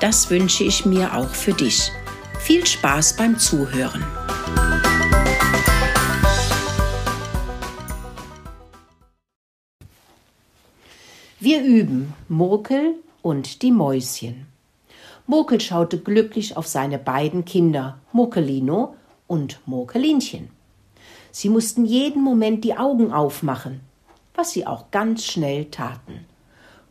Das wünsche ich mir auch für dich. Viel Spaß beim Zuhören. Wir üben Murkel und die Mäuschen. Murkel schaute glücklich auf seine beiden Kinder, Murkelino und Murkelinchen. Sie mussten jeden Moment die Augen aufmachen, was sie auch ganz schnell taten.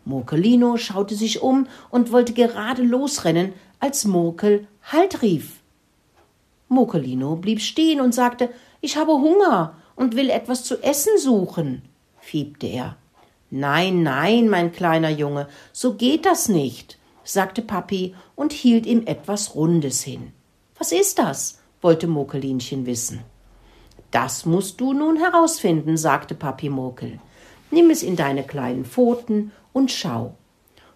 Murkelino schaute sich um und wollte gerade losrennen, als Murkel Halt rief. Murkelino blieb stehen und sagte Ich habe Hunger und will etwas zu essen suchen, fiebte er. Nein, nein, mein kleiner Junge, so geht das nicht, sagte Papi und hielt ihm etwas Rundes hin. Was ist das? wollte Murkelinchen wissen. Das musst du nun herausfinden, sagte Papi Murkel. Nimm es in deine kleinen Pfoten und schau.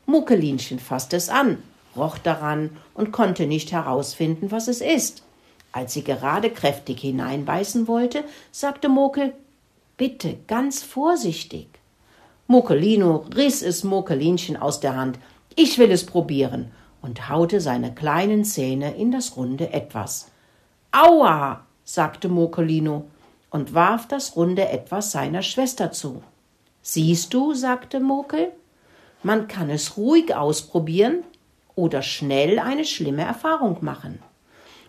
Muckelinchen fasste es an, roch daran und konnte nicht herausfinden, was es ist. Als sie gerade kräftig hineinbeißen wollte, sagte Mokel, bitte ganz vorsichtig. Muckelino riss es Muckelinchen aus der Hand. Ich will es probieren und haute seine kleinen Zähne in das runde Etwas. Aua, sagte Muckelino und warf das runde Etwas seiner Schwester zu. Siehst du, sagte Mokel, man kann es ruhig ausprobieren oder schnell eine schlimme Erfahrung machen.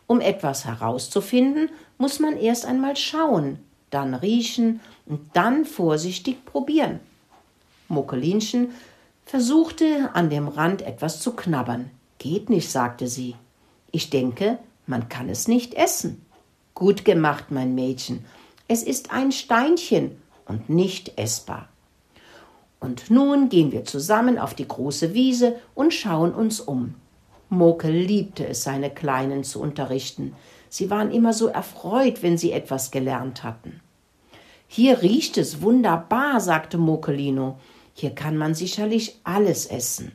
Um etwas herauszufinden, muss man erst einmal schauen, dann riechen und dann vorsichtig probieren. Mokelinchen versuchte an dem Rand etwas zu knabbern. Geht nicht, sagte sie. Ich denke, man kann es nicht essen. Gut gemacht, mein Mädchen. Es ist ein Steinchen und nicht essbar. Und nun gehen wir zusammen auf die große Wiese und schauen uns um. Mokel liebte es, seine Kleinen zu unterrichten. Sie waren immer so erfreut, wenn sie etwas gelernt hatten. Hier riecht es wunderbar, sagte Mokelino. Hier kann man sicherlich alles essen.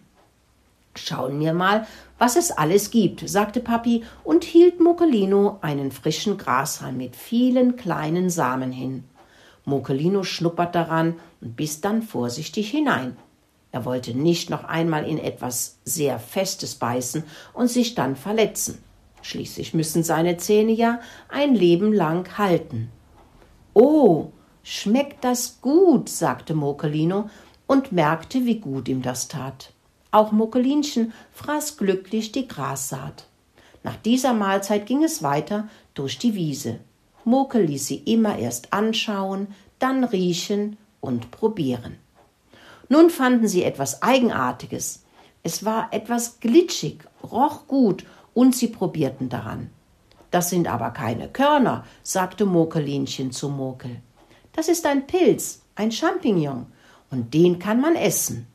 Schauen wir mal, was es alles gibt, sagte Papi und hielt Mokelino einen frischen Grashalm mit vielen kleinen Samen hin. Mokelino schnuppert daran und biss dann vorsichtig hinein. Er wollte nicht noch einmal in etwas sehr Festes beißen und sich dann verletzen. Schließlich müssen seine Zähne ja ein Leben lang halten. Oh, schmeckt das gut, sagte Mokelino und merkte, wie gut ihm das tat. Auch Mokelinchen fraß glücklich die Grassaat. Nach dieser Mahlzeit ging es weiter durch die Wiese. Mokel ließ sie immer erst anschauen, dann riechen und probieren. Nun fanden sie etwas Eigenartiges. Es war etwas glitschig, roch gut und sie probierten daran. Das sind aber keine Körner, sagte Mokelinchen zu Mokel. Das ist ein Pilz, ein Champignon, und den kann man essen.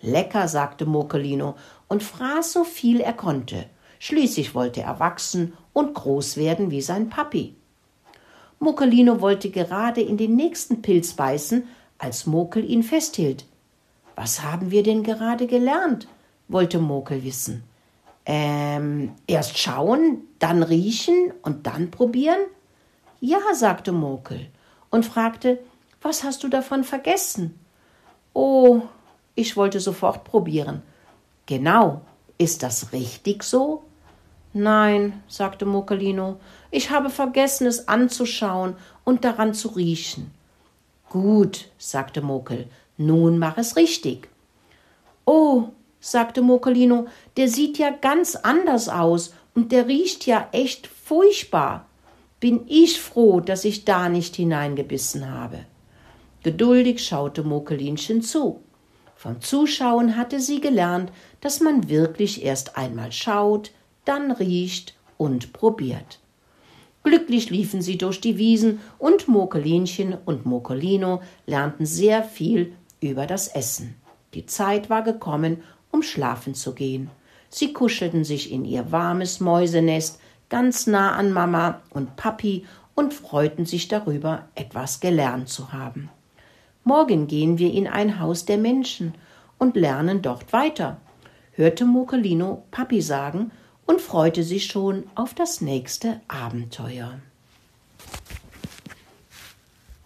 Lecker, sagte Mokelino und fraß so viel er konnte. Schließlich wollte er wachsen und groß werden wie sein Papi. Mokelino wollte gerade in den nächsten Pilz beißen, als Mokel ihn festhielt. Was haben wir denn gerade gelernt? wollte Mokel wissen. Ähm, erst schauen, dann riechen und dann probieren? Ja, sagte Mokel und fragte, was hast du davon vergessen? Oh, ich wollte sofort probieren. Genau, ist das richtig so? Nein, sagte Mokelino, ich habe vergessen, es anzuschauen und daran zu riechen. Gut, sagte Mokel, nun mach es richtig. Oh, sagte Mokelino, der sieht ja ganz anders aus und der riecht ja echt furchtbar. Bin ich froh, dass ich da nicht hineingebissen habe. Geduldig schaute Mokelinchen zu. Vom Zuschauen hatte sie gelernt, dass man wirklich erst einmal schaut, dann riecht und probiert. Glücklich liefen sie durch die Wiesen und Mokelinchen und Mokelino lernten sehr viel über das Essen. Die Zeit war gekommen, um schlafen zu gehen. Sie kuschelten sich in ihr warmes Mäusenest ganz nah an Mama und Papi und freuten sich darüber, etwas gelernt zu haben. Morgen gehen wir in ein Haus der Menschen und lernen dort weiter, hörte Mokelino Papi sagen und freute sich schon auf das nächste Abenteuer.